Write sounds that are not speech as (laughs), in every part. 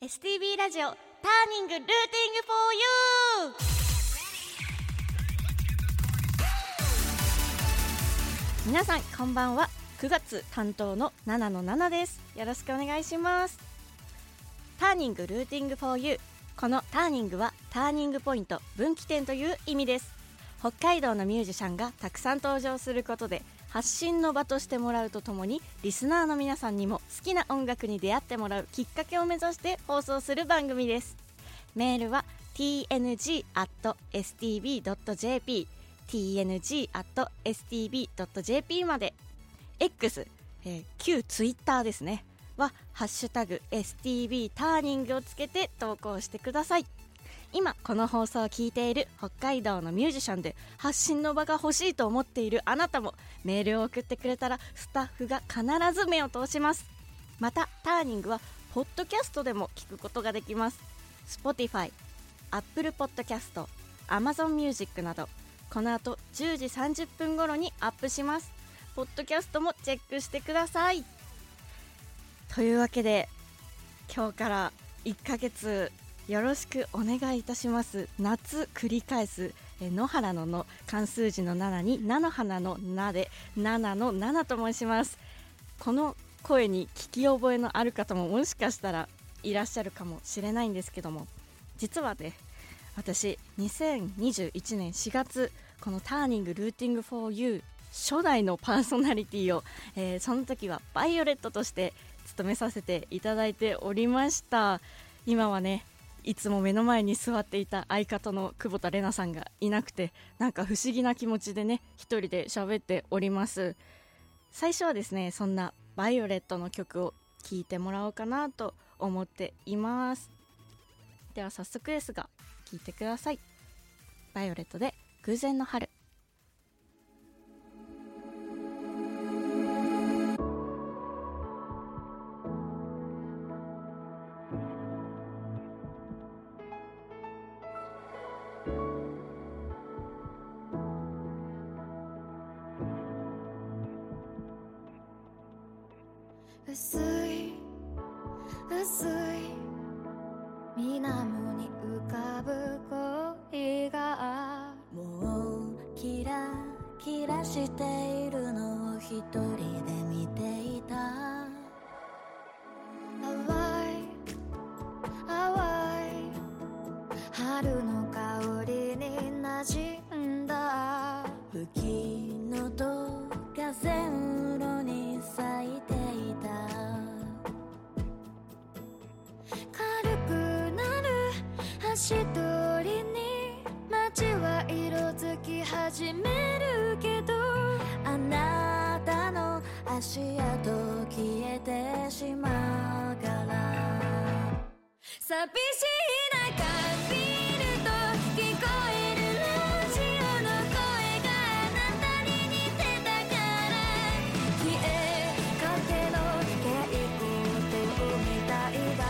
STB ラジオターニングルーティングフォーユー皆さんこんばんは。9月担当の7の7です。よろしくお願いします。ターニングルーティングフォーユーこのターニングはターニングポイント分岐点という意味です。北海道のミュージシャンがたくさん登場することで発信の場としてもらうとともにリスナーの皆さんにも好きな音楽に出会ってもらうきっかけを目指して放送する番組です。メールは tng.stb.jp tng.stb.jp まで。X、えー、旧 Twitter ですね。は「ハッシュタグ #STB ターニング」をつけて投稿してください。今この放送を聞いている北海道のミュージシャンで発信の場が欲しいと思っているあなたもメールを送ってくれたらスタッフが必ず目を通します。またターニングはポッドキャストでも聞くことができます。Spotify、Apple Podcast、Amazon Music など。この後10時30分頃にアップします。ポッドキャストもチェックしてください。というわけで今日から1ヶ月よろしくお願いいたします。夏繰り返すえ野原のの漢数字の7に菜の花の菜で7の7と申します。この声に聞き覚えのある方ももしかしたらいらっしゃるかもしれないんですけども実はね私2021年4月この「 TURNING Rooting for You」初代のパーソナリティを、えー、その時はバイオレットとして務めさせていただいておりました。今はねいつも目の前に座っていた相方の久保田玲奈さんがいなくてなんか不思議な気持ちでね一人で喋っております。最初はですねそんなバイオレットの曲を聴いてもらおうかなと思っています。では早速ですが聴いてください。バイオレットで偶然の春。寂しい中見ると聞こえるラジの声があなたに似てたから消えかけの稽古を見たいが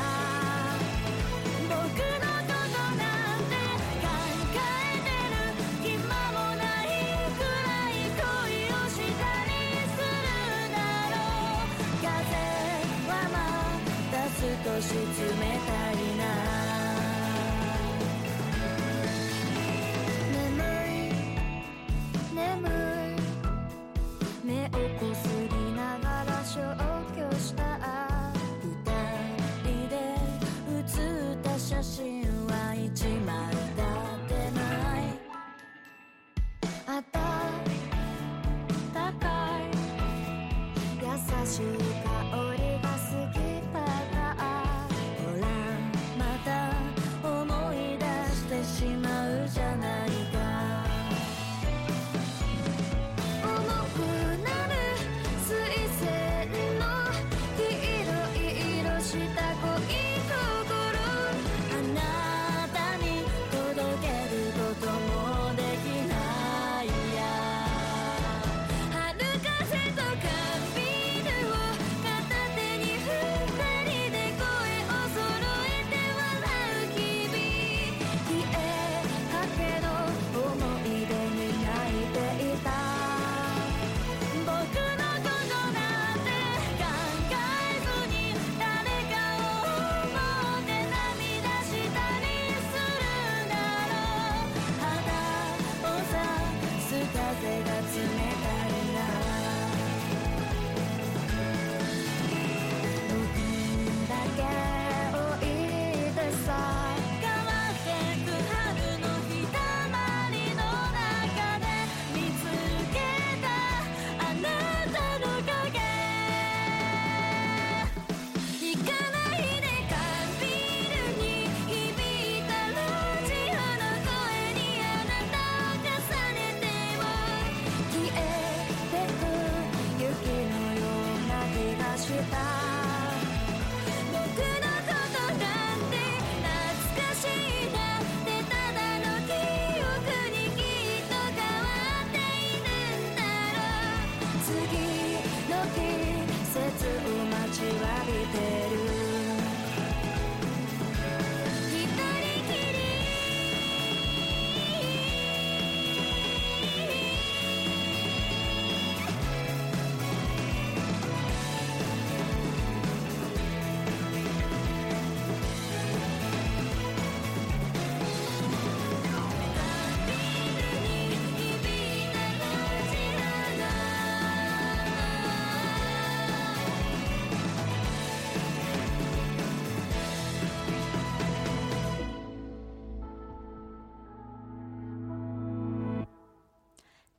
僕のことなんて考えてる暇もないくらい恋をしたりするだろう。風はまた少し冷 see my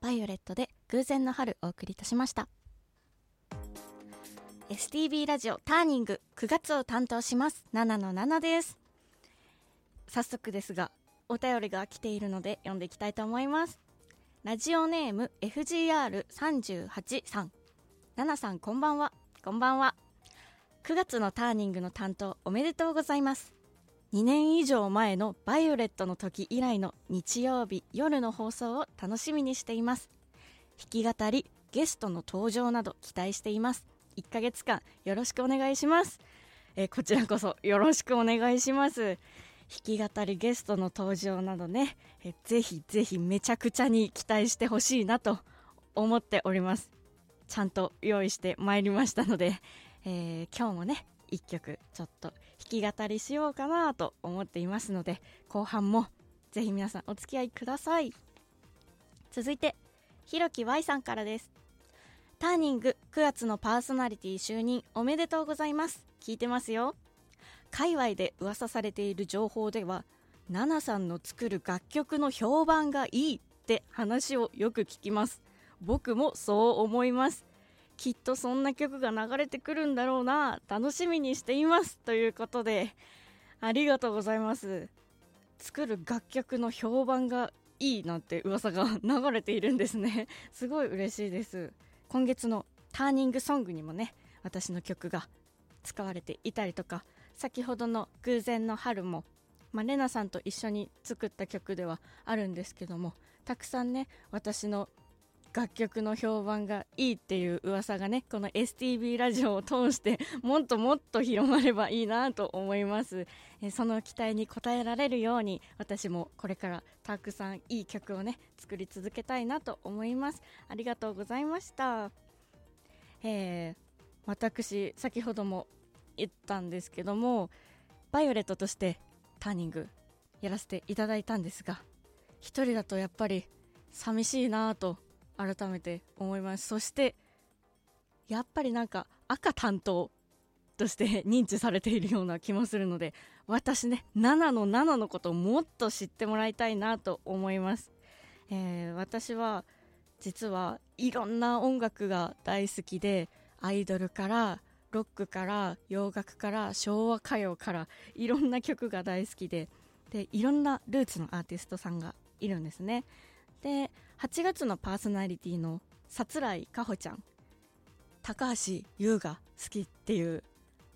バイオレットで偶然の春お送りいたしました。STB ラジオターニング9月を担当します。7の7です。早速ですがお便りが来ているので読んでいきたいと思います。ラジオネーム FGR38 さん7さん。こんばんは。こんばんは。9月のターニングの担当おめでとうございます。2年以上前のバイオレットの時以来の日曜日夜の放送を楽しみにしています。弾き語りゲストの登場など期待しています。1ヶ月間よろしくお願いします。えこちらこそよろしくお願いします。弾き語りゲストの登場などねえぜひぜひめちゃくちゃに期待してほしいなと思っております。ちゃんと用意してまいりましたので、えー、今日もね1曲ちょっと弾き語りしようかなと思っていますので後半もぜひ皆さんお付き合いください。続いてひろき Y さんからです。ターニング9月のパーソナリティ就任おめでとうございます。聞いてますよ。界隈で噂されている情報ではナナさんの作る楽曲の評判がいいって話をよく聞きます。僕もそう思います。きっとそんな曲が流れてくるんだろうな。楽しみにしています。ということでありがとうございます。作る楽曲の評判がいいなんて噂が流れているんですね。(laughs) すごい嬉しいです。今月のターニングソングにもね私の曲が使われていたりとか先ほどの「偶然の春も」まあ、レナさんと一緒に作った曲ではあるんですけどもたくさんね私の楽曲の評判がいいっていう噂がねこの STB ラジオを通して (laughs) もっともっと広まればいいなと思います。えその期待に応えられるように私もこれからたくさんいい曲をね作り続けたいなと思います。ありがとうございました。え、私先ほども言ったんですけどもバイオレットとしてターニングやらせていただいたんですが一人だとやっぱり寂しいなと改めて思います。そしてやっぱりなんか赤担当として (laughs) 認知されているような気もするので私ね7の7のことをもっと知ってもらいたいなと思います、えー、私は実はいろんな音楽が大好きでアイドルからロックから洋楽から昭和歌謡からいろんな曲が大好きででいろんなルーツのアーティストさんがいるんですね。で8月のパーソナリティの桜井かほちゃん高橋優が好きっていう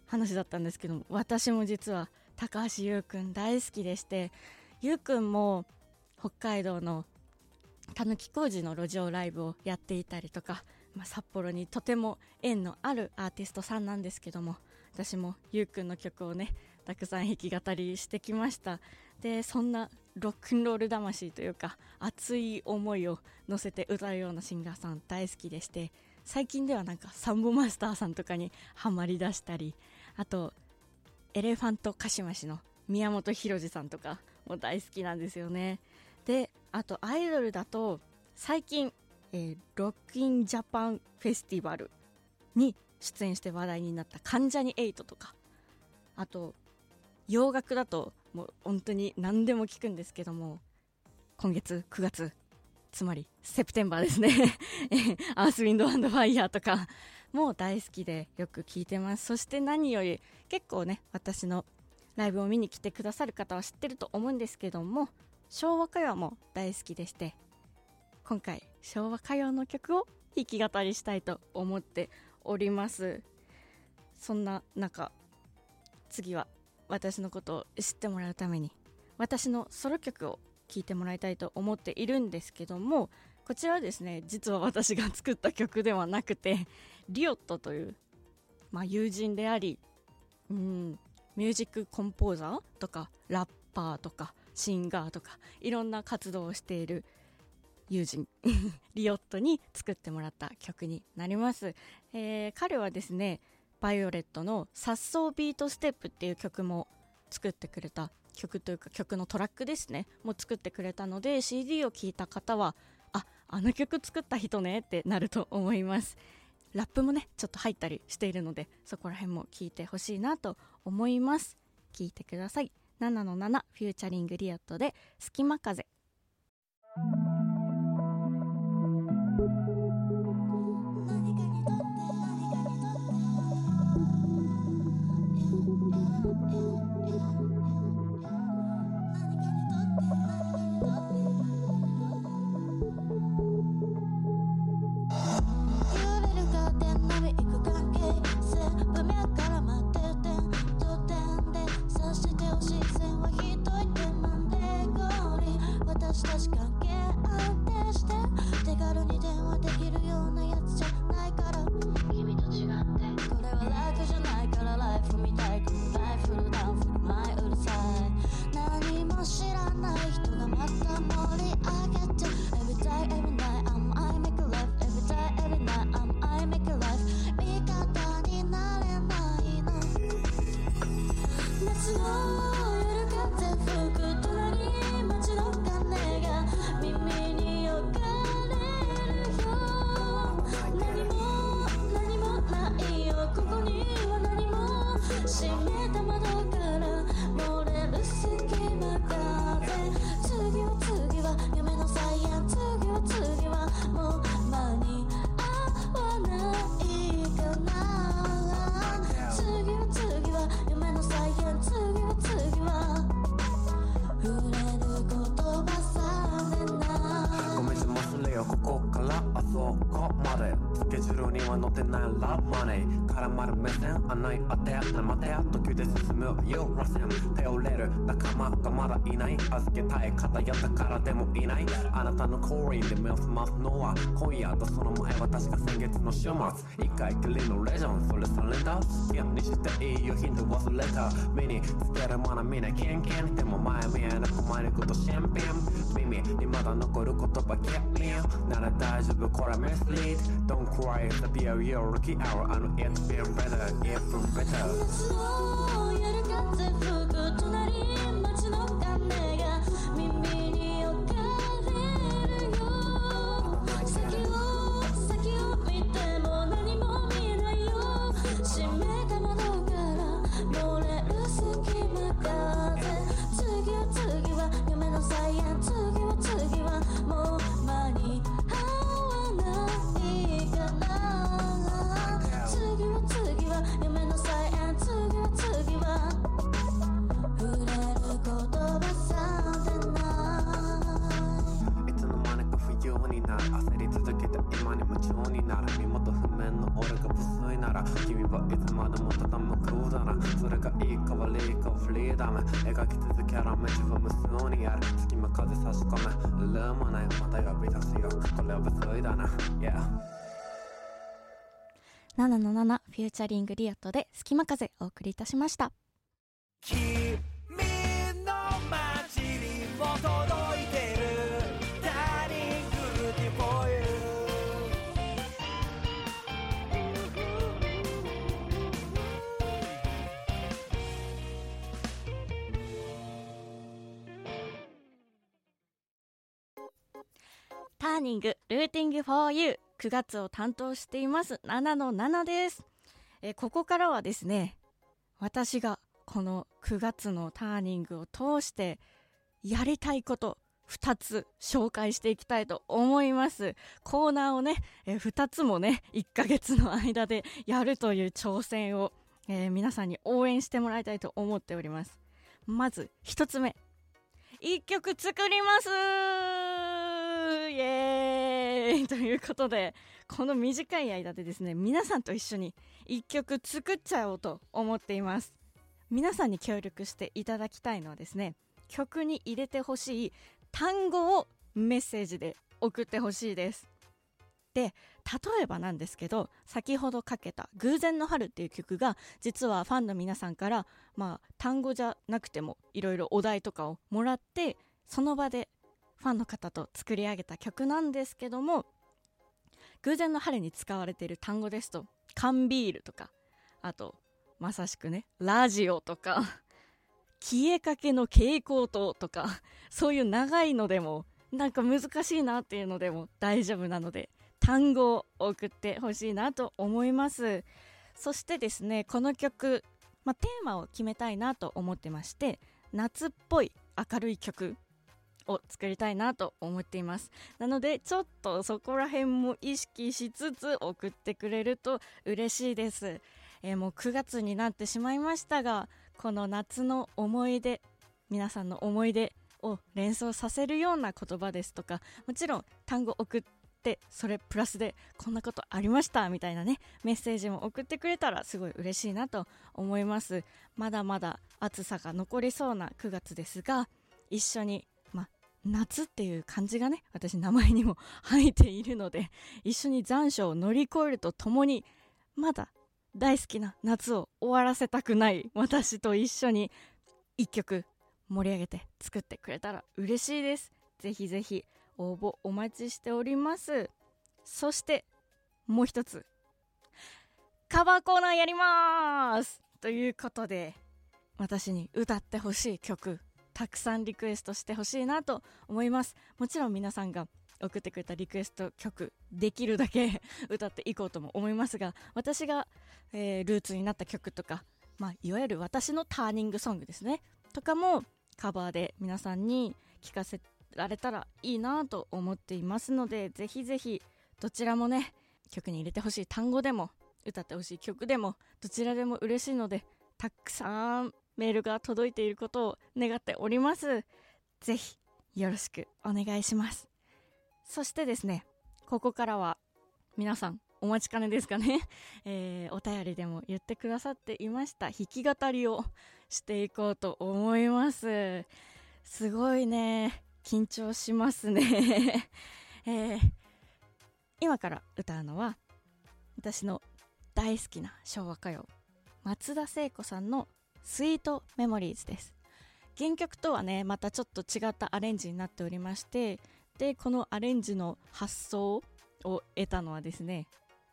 話だったんですけど私も実は高橋優くん大好きでして優くんも北海道のたぬき工事の路上ライブをやっていたりとかまあ、札幌にとても縁のあるアーティストさんなんですけども私もゆうくんの曲をねたくさん弾き語りしてきました。でそんなロックンロール魂というか熱い思いを乗せて歌うようなシンガーさん大好きでして最近ではなんかサンボマスターさんとかにハマりだしたりあとエレファントカシマシの宮本浩次さんとかも大好きなんですよね。であとアイドルだと最近えー、ロックインジャパンフェスティバルに出演して話題になった関ジャニ∞とかあと洋楽だともう本当に何でも聞くんですけども今月9月つまりセプテンバーですね。(laughs) アースウィンドアンドファイヤーとかも大好きでよく聞いてます。そして何より結構ね私のライブを見に来てくださる方は知ってると思うんですけども昭和歌謡も大好きでして今回昭和歌謡の曲を弾き語りしたいと思っております。そんな中次は私のことを知ってもらうために私のソロ曲を聴いてもらいたいと思っているんですけどもこちらはですね実は私が作った曲ではなくてリオットという、まあ、友人でありうんミュージックコンポーザーとかラッパーとかシンガーとかいろんな活動をしている友人 (laughs) リオットに作ってもらった曲になります、えー、彼はですねバイオレットの「さっそうビートステップ」っていう曲も作ってくれた曲というか曲のトラックですね。も作ってくれたので CD を聴いた方はああの曲作った人ねってなると思います。ラップもねちょっと入ったりしているのでそこら辺も聞いてほしいなと思います。聞いてください。7の7フューチャリングリオットで隙間風。閉めた窓から漏れる隙間風次は次は夢のサイヤン次は次はもう間に合わないかな次は次は夢のサイヤン次は次は触れる言葉さえないごめんじゃ忘れよここからあそこまで。スケジュールには載ってないラブマネー。絡まる目線穴に当て待て途中で進む。よ螺旋頼れる。仲間がまだいない。預けたい方や宝でもいない。あなたの降臨で目を覚ますのは今夜とその前は確か先月の週末。一回きりのレジョンそれサレンダーいやにしていいよヒント忘れた。目につけるものみんなキンキンでも前見えなく前にことシャンペン。耳にまだ残る言葉 Get me なら大丈夫。これ mislead Don't cry it's a be a real rookie hour. I know it's been better. Even better. 夏の夜風吹く隣街の鐘が耳に置かれるよ先を先を見ても何も見えないよ閉めた窓から漏れる隙間風次は次は夢のサイヤ次は次はもう今になる身元不明の俺が不粋なら君はいつまでもただ向こうだなそれがいいか悪いかフリーダム描き続けらめ自分無数にある隙間風差し込めルームないまた呼び出すよこれは不粋だな Yeah 777フューチャリングリアットで隙間風お送りいたしましたニングルーティング for you 9月を担当しています7の7です。えここからはですね私がこの9月のターニングを通してやりたいこと2つ紹介していきたいと思います。コーナーをね、え2つもね1ヶ月の間でやるという挑戦を、えー皆さんに応援してもらいたいと思っております。まず1つ目。1曲作ります。イエーイということでこの短い間でですね皆さんと一緒に1曲作っちゃおうと思っています。皆さんに協力していただきたいのはですね曲に入れてほしい単語をメッセージで送ってほしいです。で例えばなんですけど先ほどかけた「偶然の春」っていう曲が実はファンの皆さんからまあ単語じゃなくてもいろいろお題とかをもらってその場でファンの方と作り上げた曲なんですけども偶然の春に使われている単語ですと缶ビールとかあとまさしくねラジオとか消えかけの蛍光灯とかそういう長いのでもなんか難しいなっていうのでも大丈夫なので単語を送ってほしいなと思います。そしてですねこの曲、まあ、テーマを決めたいなと思ってまして夏っぽい明るい曲を作りたいなと思っています。なのでちょっとそこら辺も意識しつつ送ってくれると嬉しいです、えーもう9月になってしまいましたがこの夏の思い出皆さんの思い出を連想させるような言葉ですとかもちろん単語送ってそれプラスでこんなことありましたみたいなねメッセージも送ってくれたらすごい嬉しいなと思います。まだまだ暑さが残りそうな9月ですが一緒に夏っていう漢字がね私名前にも入っているので一緒に残暑を乗り越えるとともにまだ大好きな夏を終わらせたくない私と一緒に一曲盛り上げて作ってくれたら嬉しいです。ぜひぜひ応募お待ちしております。そしてもう一つ。カバーコーナーやります。ということで私に歌ってほしい曲。たくさんリクエストしてほしいなと思います。もちろん皆さんが送ってくれたリクエスト曲できるだけ歌っていこうとも思いますが私が、えールーツになった曲とか、まあ、いわゆる私のターニングソングですね。とかもカバーで皆さんに聴かせられたらいいなと思っていますのでぜひぜひどちらもね曲に入れてほしい単語でも歌ってほしい曲でもどちらでも嬉しいのでたくさんメールが届いていることを願っております。ぜひよろしくお願いします。そしてですねここからは皆さんお待ちかねですかね、(laughs) えーお便りでも言ってくださっていました。弾き語りをしていこうと思います。すごいね。緊張しますね、(laughs) えー今から歌うのは私の大好きな昭和歌謡松田聖子さんの「スイートメモリーズ」です。原曲とはねまたちょっと違ったアレンジになっておりましてでこのアレンジの発想を得たのはですね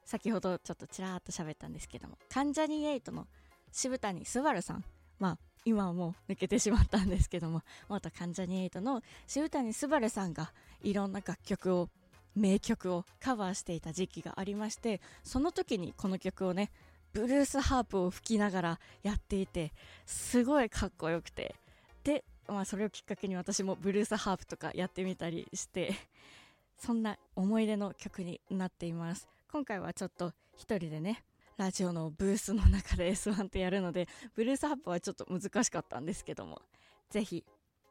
先ほどちょっとちらっと喋ったんですけども関ジャニ∞の渋谷昴さん。まあ今はもう抜けてしまったんですけども元関ジャニ∞の渋谷昴さんがいろんな楽曲を名曲をカバーしていた時期がありましてその時にこの曲をねブルースハープを吹きながらやっていてすごいかっこよくて。で、まあ、それをきっかけに私もブルースハープとかやってみたりして (laughs) そんな思い出の曲になっています。今回はちょっと一人でねラジオのブースの中で S1 ってやるのでブルースハープはちょっと難しかったんですけどもぜひ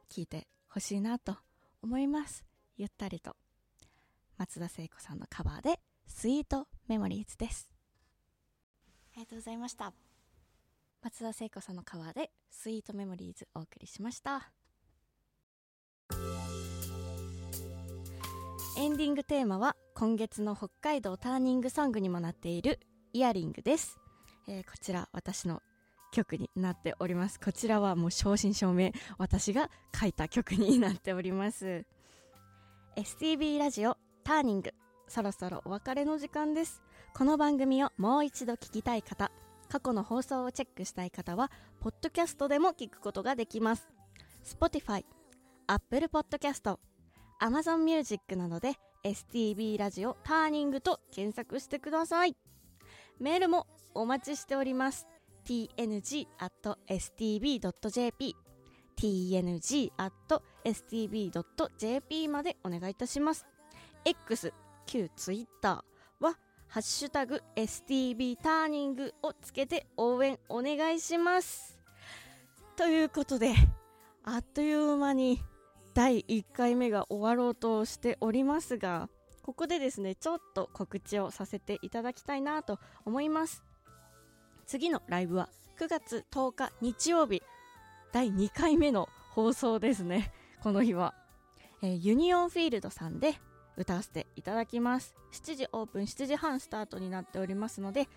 聴いてほしいなと思います。ゆったりと。松田聖子さんのカバーで「スイートメモリーズ」です。りがとうございました。松田聖子さんのカバーで「スイートメモリーズ」お送りしました。エンディングテーマは今月の北海道ターニングソングにもなっているイヤリングです、えーこちら私の曲になっております。こちらはもう正真正銘私が書いた曲になっております。STB ラジオターニングそろそろお別れの時間です。この番組をもう一度聞きたい方過去の放送をチェックしたい方はポッドキャストでも聞くことができます。Spotify、Apple Podcast、Amazon Music などで STB ラジオターニングと検索してください。メールもお待ちしております。Tng.stb.jp tng.stb.jp までお願いいたします。X 旧 Twitter ハッシュタグ STB ターニングをつけて応援お願いします。ということであっという間に第1回目が終わろうとしておりますがここでですねちょっと告知をさせていただきたいなと思います。次のライブは9月10日日曜日第2回目の放送ですねこの日は、えーユニオンフィールドさんで歌わせていただきます。7時オープン7時半スタートになっておりますので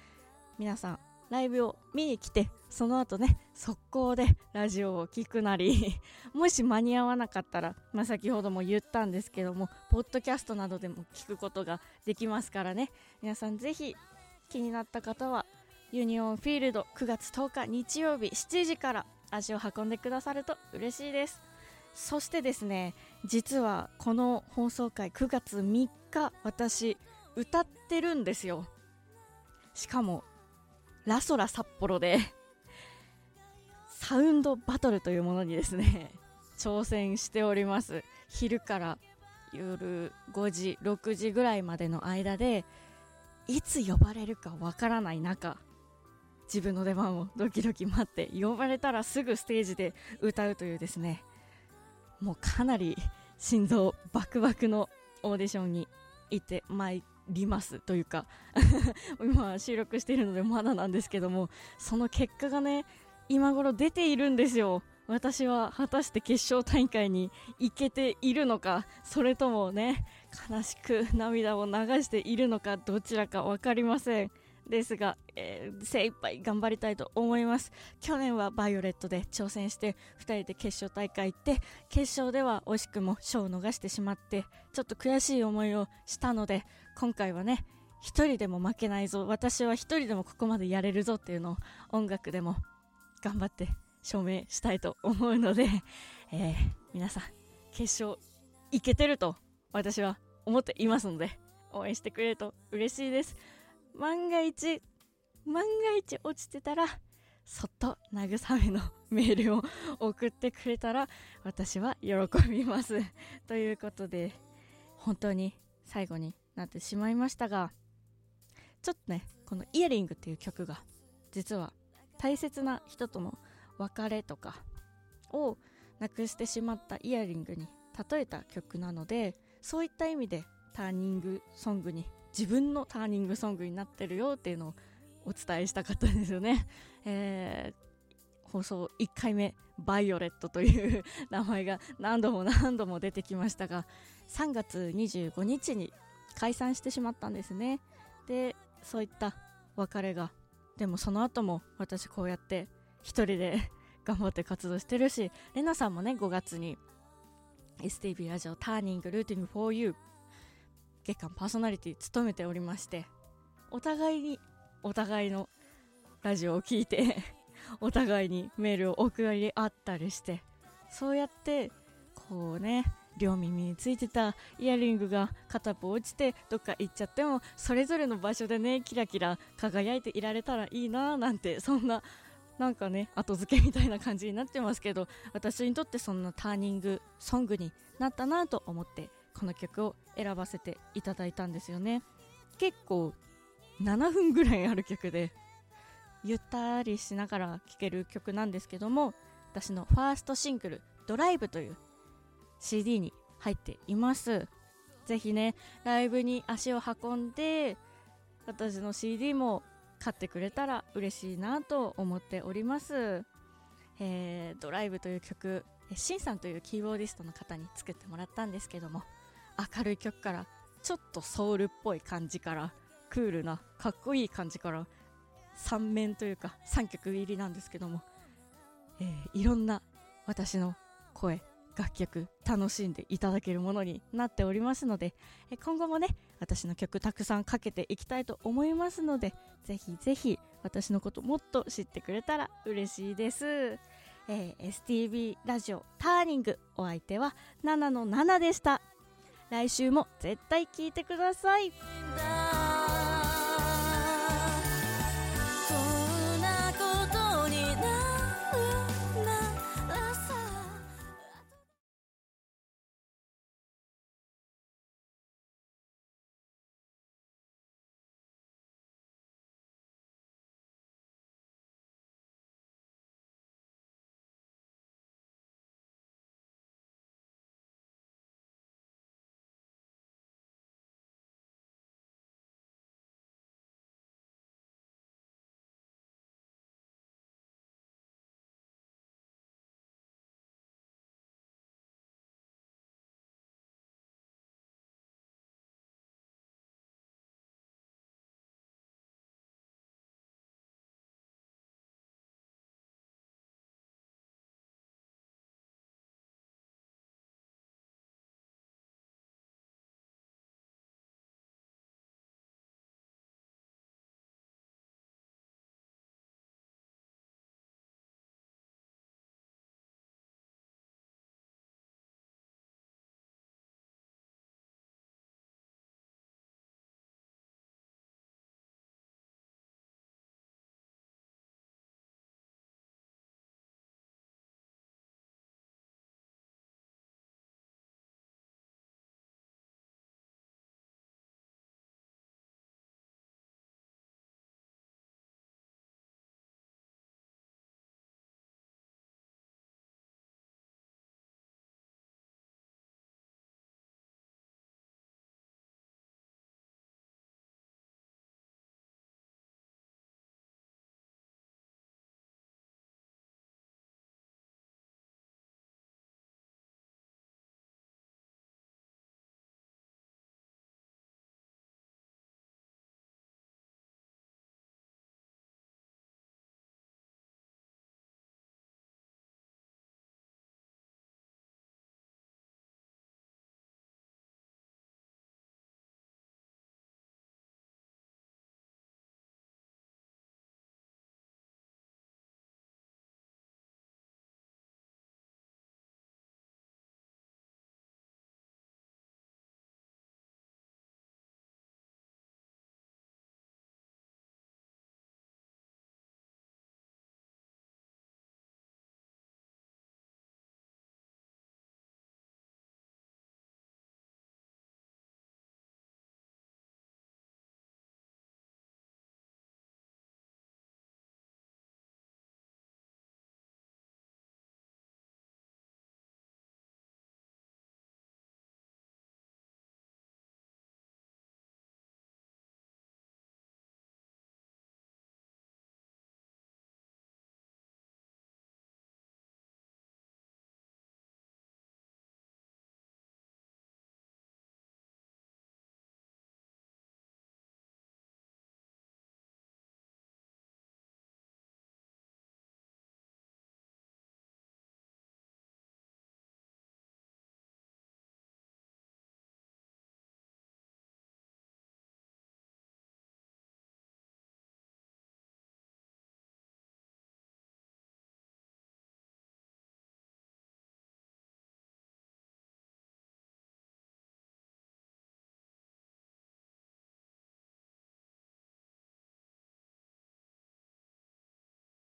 皆さんライブを見に来てその後ね速攻でラジオを聞くなり (laughs) もし間に合わなかったら、まあ、先ほども言ったんですけどもポッドキャストなどでも聞くことができますからね。皆さんぜひ気になった方はユニオンフィールド9月10日日曜日7時から足を運んでくださると嬉しいです。そしてですね実はこの放送回9月3日私歌ってるんですよ。しかもラソラ札幌でサウンドバトルというものにですね挑戦しております。昼から夜5時6時ぐらいまでの間でいつ呼ばれるかわからない中自分の出番をドキドキ待って呼ばれたらすぐステージで歌うというですねもうかなり心臓バクバクのオーディションに行ってまいりますというか (laughs) 今収録しているのでまだなんですけどもその結果がね今頃出ているんですよ。私は果たして決勝大会に行けているのかそれともね悲しく涙を流しているのかどちらか分かりません。ですが、えー精一杯頑張りたいと思います。去年はバイオレットで挑戦して2人で決勝大会行って決勝では惜しくも賞を逃してしまってちょっと悔しい思いをしたので今回はね一人でも負けないぞ私は一人でもここまでやれるぞっていうのを音楽でも頑張って証明したいと思うので、えー皆さん決勝いけてると私は思っていますので応援してくれると嬉しいです。万が一万が一落ちてたらそっと慰めのメールを送ってくれたら私は喜びます。(laughs) ということで本当に最後になってしまいましたがちょっとねこの「イヤリング」っていう曲が実は大切な人との別れとかをなくしてしまったイヤリングに例えた曲なのでそういった意味でターニングソングに自分のターニングソングになってるよっていうのをお伝えしたかったんですよね、(laughs) えー放送1回目「バイオレット」という名前が何度も何度も出てきましたが3月25日に解散してしまったんですね。でそういった別れがでもその後も私こうやって一人で (laughs) 頑張って活動してるしレナさんもね5月に STV ラジオターニングルーティング for you 月間パーソナリティ務めておりましてお互いにお互いのラジオを聞いてお互いにメールを送り合ったりしてそうやってこうね両耳についてたイヤリングが片方落ちてどっか行っちゃってもそれぞれの場所でねキラキラ輝いていられたらいいななんてそんななんかね後付けみたいな感じになってますけど私にとってそんなターニングソングになったなと思ってこの曲を選ばせていただいたんですよね。結構7分ぐらいある曲でゆったりしながら聴ける曲なんですけども私のファーストシングル「ドライブという CD に入っています。ぜひねライブに足を運んで私の CD も買ってくれたら嬉しいなと思っております、えードライブという曲シンさんというキーボーディストの方に作ってもらったんですけども明るい曲からちょっとソウルっぽい感じからクールなかっこいい感じから3面というか3曲入りなんですけども、えーいろんな私の声楽曲楽しんでいただけるものになっておりますので今後もね私の曲たくさんかけていきたいと思いますのでぜひぜひ私のこともっと知ってくれたら嬉しいです、えー STB ラジオターニングお相手は7の7でした。来週も絶対聞いてください。